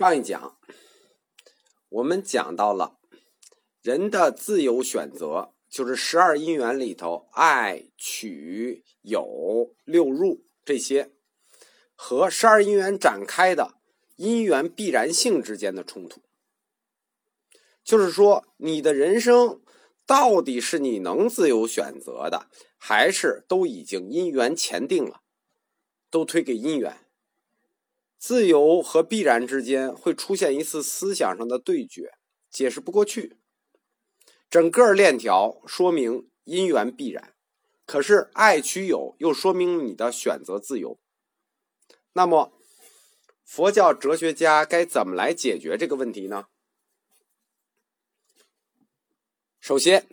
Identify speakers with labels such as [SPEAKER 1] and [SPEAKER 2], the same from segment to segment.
[SPEAKER 1] 上一讲我们讲到了人的自由选择，就是十二因缘里头爱、取、有、六入这些和十二因缘展开的因缘必然性之间的冲突。就是说，你的人生到底是你能自由选择的，还是都已经因缘前定了，都推给因缘？自由和必然之间会出现一次思想上的对决，解释不过去。整个链条说明因缘必然，可是爱取有又说明你的选择自由。那么，佛教哲学家该怎么来解决这个问题呢？首先，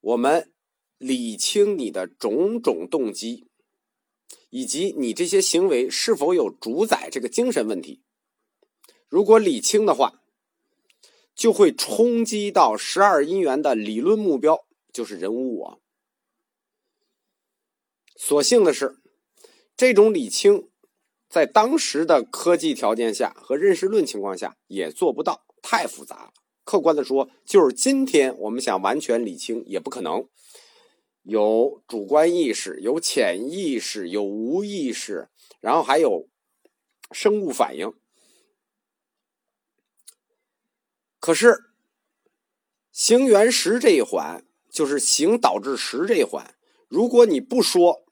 [SPEAKER 1] 我们理清你的种种动机。以及你这些行为是否有主宰这个精神问题？如果理清的话，就会冲击到十二因缘的理论目标，就是人无我。所幸的是，这种理清在当时的科技条件下和认识论情况下也做不到，太复杂了。客观的说，就是今天我们想完全理清也不可能。有主观意识，有潜意识，有无意识，然后还有生物反应。可是行缘识这一环，就是行导致识这一环，如果你不说，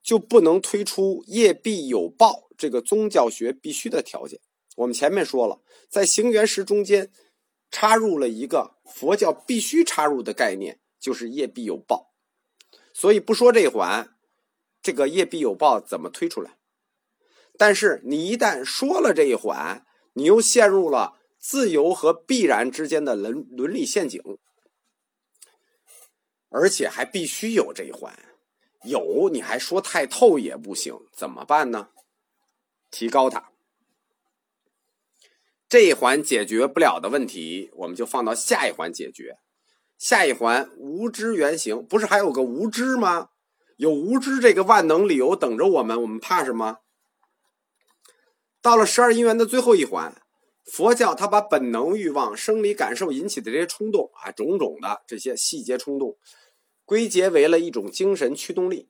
[SPEAKER 1] 就不能推出业必有报这个宗教学必须的条件。我们前面说了，在行缘识中间插入了一个佛教必须插入的概念，就是业必有报。所以不说这一环，这个业必有报怎么推出来？但是你一旦说了这一环，你又陷入了自由和必然之间的伦伦理陷阱，而且还必须有这一环，有你还说太透也不行，怎么办呢？提高它，这一环解决不了的问题，我们就放到下一环解决。下一环无知原型，不是还有个无知吗？有无知这个万能理由等着我们，我们怕什么？到了十二因缘的最后一环，佛教它把本能欲望、生理感受引起的这些冲动啊，种种的这些细节冲动，归结为了一种精神驱动力。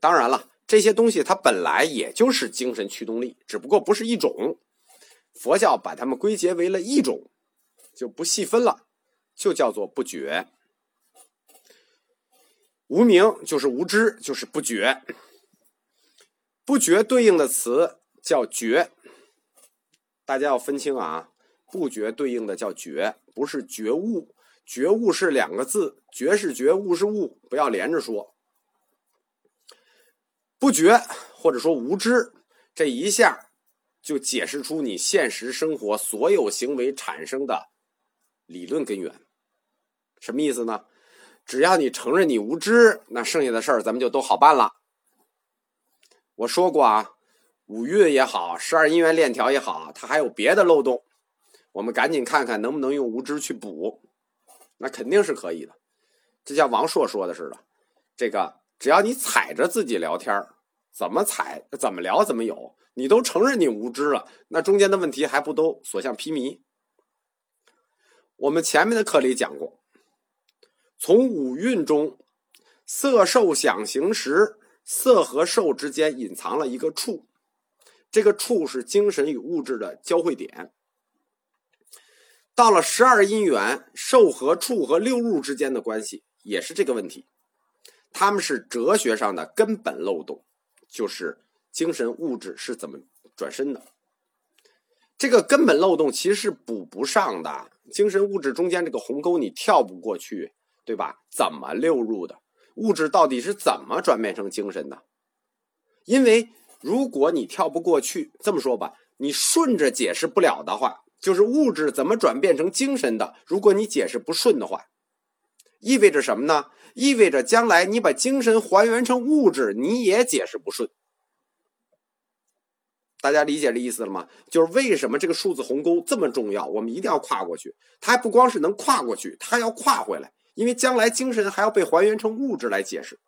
[SPEAKER 1] 当然了，这些东西它本来也就是精神驱动力，只不过不是一种。佛教把它们归结为了一种，就不细分了。就叫做不觉，无名就是无知，就是不觉。不觉对应的词叫觉，大家要分清啊。不觉对应的叫觉，不是觉悟。觉悟是两个字，觉是觉悟是悟，不要连着说。不觉或者说无知，这一下就解释出你现实生活所有行为产生的理论根源。什么意思呢？只要你承认你无知，那剩下的事儿咱们就都好办了。我说过啊，五蕴也好，十二因缘链条也好，它还有别的漏洞，我们赶紧看看能不能用无知去补。那肯定是可以的，就像王朔说的似的，这个只要你踩着自己聊天怎么踩怎么聊怎么有，你都承认你无知了，那中间的问题还不都所向披靡？我们前面的课里讲过。从五蕴中，色受想行识，色和受之间隐藏了一个处，这个处是精神与物质的交汇点。到了十二因缘，受和处和六入之间的关系也是这个问题，他们是哲学上的根本漏洞，就是精神物质是怎么转身的。这个根本漏洞其实是补不上的，精神物质中间这个鸿沟你跳不过去。对吧？怎么流入的物质到底是怎么转变成精神的？因为如果你跳不过去，这么说吧，你顺着解释不了的话，就是物质怎么转变成精神的？如果你解释不顺的话，意味着什么呢？意味着将来你把精神还原成物质，你也解释不顺。大家理解这意思了吗？就是为什么这个数字鸿沟这么重要？我们一定要跨过去。它还不光是能跨过去，它要跨回来。因为将来精神还要被还原成物质来解释，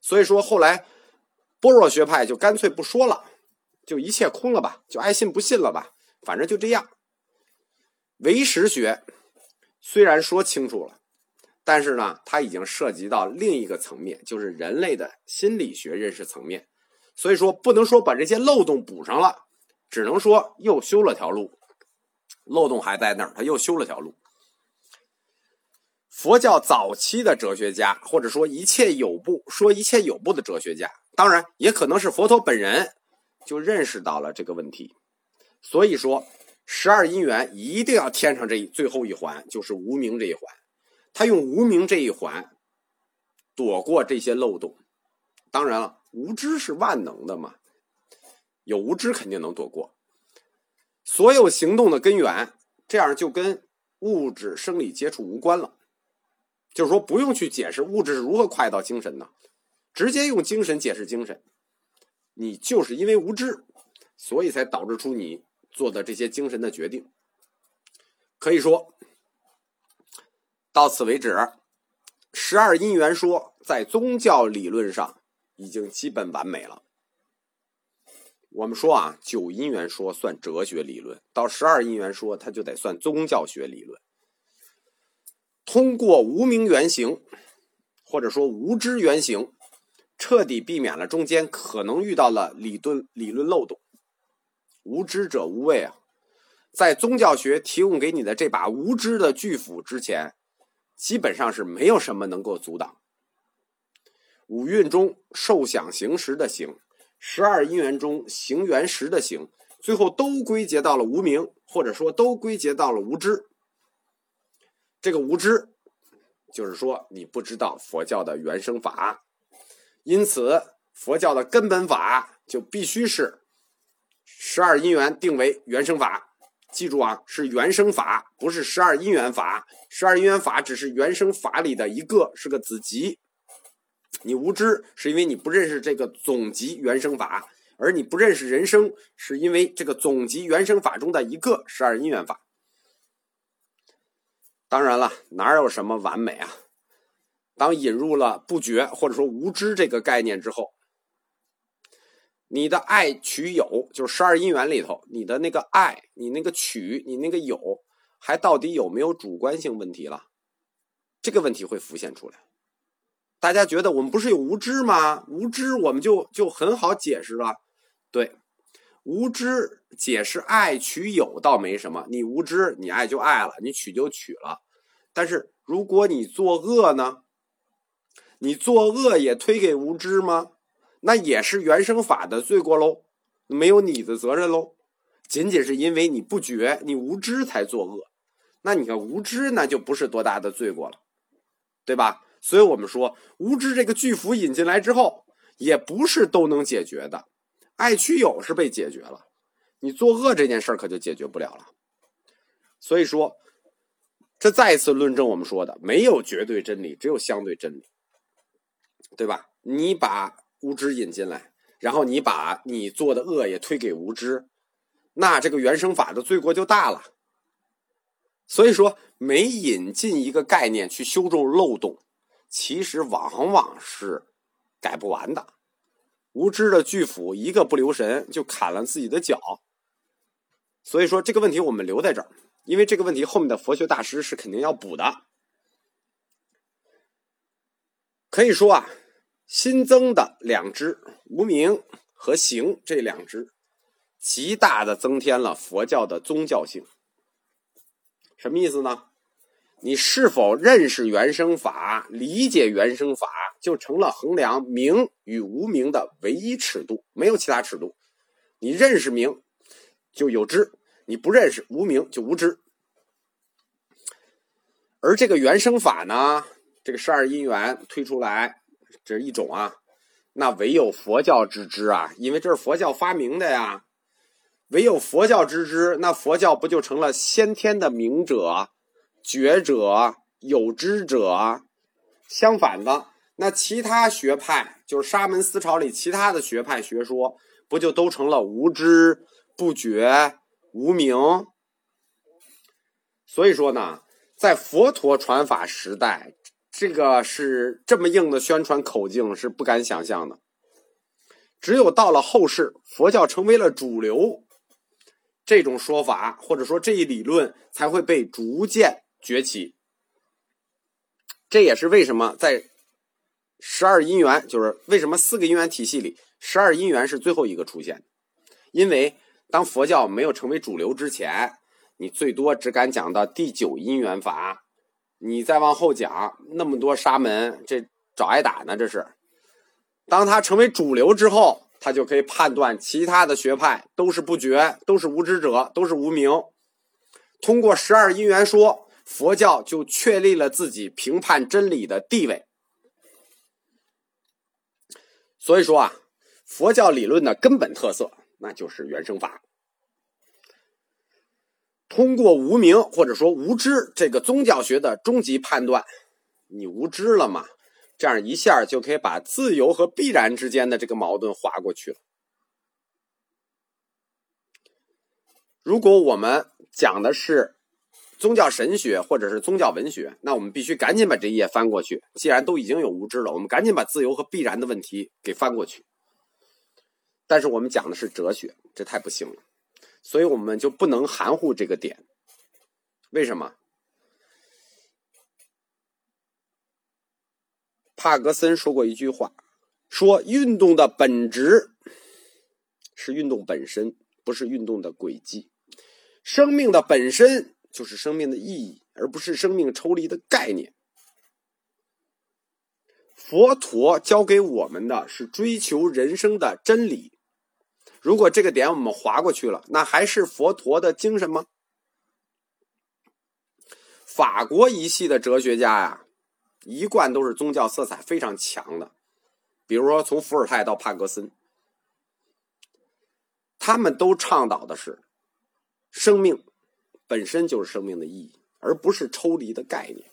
[SPEAKER 1] 所以说后来般若学派就干脆不说了，就一切空了吧，就爱信不信了吧。反正就这样。唯识学虽然说清楚了，但是呢，它已经涉及到另一个层面，就是人类的心理学认识层面。所以说，不能说把这些漏洞补上了，只能说又修了条路。漏洞还在那儿，他又修了条路。佛教早期的哲学家，或者说一切有部说一切有部的哲学家，当然也可能是佛陀本人，就认识到了这个问题。所以说，十二因缘一定要添上这一最后一环，就是无名这一环。他用无名这一环躲过这些漏洞。当然了，无知是万能的嘛，有无知肯定能躲过。所有行动的根源，这样就跟物质生理接触无关了。就是说，不用去解释物质是如何跨越到精神的，直接用精神解释精神。你就是因为无知，所以才导致出你做的这些精神的决定。可以说，到此为止，十二因缘说在宗教理论上已经基本完美了。我们说啊，九因缘说算哲学理论，到十二因缘说，它就得算宗教学理论。通过无名原型，或者说无知原型，彻底避免了中间可能遇到了理论理论漏洞。无知者无畏啊，在宗教学提供给你的这把无知的巨斧之前，基本上是没有什么能够阻挡。五蕴中受想行识的行。十二因缘中行缘识的行，最后都归结到了无名，或者说都归结到了无知。这个无知，就是说你不知道佛教的原生法，因此佛教的根本法就必须是十二因缘定为原生法。记住啊，是原生法，不是十二因缘法。十二因缘法只是原生法里的一个，是个子集。你无知是因为你不认识这个总集原生法，而你不认识人生是因为这个总集原生法中的一个十二因缘法。当然了，哪有什么完美啊？当引入了不觉或者说无知这个概念之后，你的爱取有，就是十二因缘里头，你的那个爱，你那个取，你那个有，还到底有没有主观性问题了？这个问题会浮现出来。大家觉得我们不是有无知吗？无知我们就就很好解释了。对，无知解释爱取有倒没什么，你无知你爱就爱了，你取就取了。但是如果你作恶呢？你作恶也推给无知吗？那也是原生法的罪过喽，没有你的责任喽。仅仅是因为你不觉，你无知才作恶，那你看无知那就不是多大的罪过了，对吧？所以我们说，无知这个巨幅引进来之后，也不是都能解决的。爱取有是被解决了，你作恶这件事儿可就解决不了了。所以说，这再一次论证我们说的，没有绝对真理，只有相对真理，对吧？你把无知引进来，然后你把你做的恶也推给无知，那这个原生法的罪过就大了。所以说，每引进一个概念去修正漏洞。其实往往是改不完的，无知的巨斧一个不留神就砍了自己的脚。所以说这个问题我们留在这儿，因为这个问题后面的佛学大师是肯定要补的。可以说啊，新增的两支无名和行这两支，极大的增添了佛教的宗教性。什么意思呢？你是否认识原生法、理解原生法，就成了衡量名与无名的唯一尺度，没有其他尺度。你认识名，就有知；你不认识无名，就无知。而这个原生法呢，这个十二因缘推出来，这是一种啊，那唯有佛教之知啊，因为这是佛教发明的呀。唯有佛教之知，那佛教不就成了先天的明者？觉者、有知者，相反的，那其他学派，就是沙门思潮里其他的学派学说，不就都成了无知、不觉、无明？所以说呢，在佛陀传法时代，这个是这么硬的宣传口径是不敢想象的。只有到了后世，佛教成为了主流。这种说法或者说这一理论才会被逐渐崛起。这也是为什么在十二因缘，就是为什么四个因缘体系里，十二因缘是最后一个出现。因为当佛教没有成为主流之前，你最多只敢讲到第九因缘法，你再往后讲那么多沙门，这找挨打呢。这是，当他成为主流之后，他就可以判断其他的学派都是不觉，都是无知者，都是无名。通过十二因缘说，佛教就确立了自己评判真理的地位。所以说啊，佛教理论的根本特色。那就是原生法。通过无名或者说无知这个宗教学的终极判断，你无知了嘛？这样一下就可以把自由和必然之间的这个矛盾划过去了。如果我们讲的是宗教神学或者是宗教文学，那我们必须赶紧把这一页翻过去。既然都已经有无知了，我们赶紧把自由和必然的问题给翻过去。但是我们讲的是哲学，这太不行了，所以我们就不能含糊这个点。为什么？帕格森说过一句话，说运动的本质是运动本身，不是运动的轨迹。生命的本身就是生命的意义，而不是生命抽离的概念。佛陀教给我们的是追求人生的真理。如果这个点我们划过去了，那还是佛陀的精神吗？法国一系的哲学家呀，一贯都是宗教色彩非常强的，比如说从伏尔泰到帕格森，他们都倡导的是生命本身就是生命的意义，而不是抽离的概念。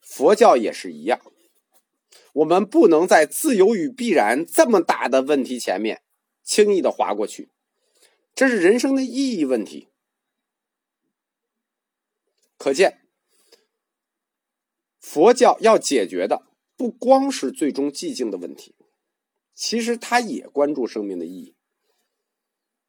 [SPEAKER 1] 佛教也是一样，我们不能在自由与必然这么大的问题前面。轻易的划过去，这是人生的意义问题。可见，佛教要解决的不光是最终寂静的问题，其实他也关注生命的意义。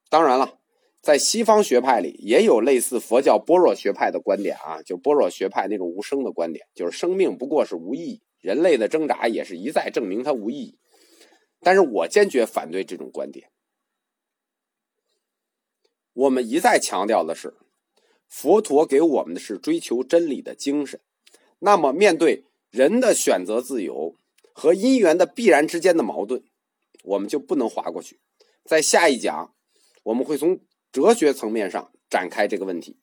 [SPEAKER 1] 当然了，在西方学派里也有类似佛教般若学派的观点啊，就般若学派那种无声的观点，就是生命不过是无意义，人类的挣扎也是一再证明它无意义。但是我坚决反对这种观点。我们一再强调的是，佛陀给我们的是追求真理的精神。那么，面对人的选择自由和因缘的必然之间的矛盾，我们就不能划过去。在下一讲，我们会从哲学层面上展开这个问题。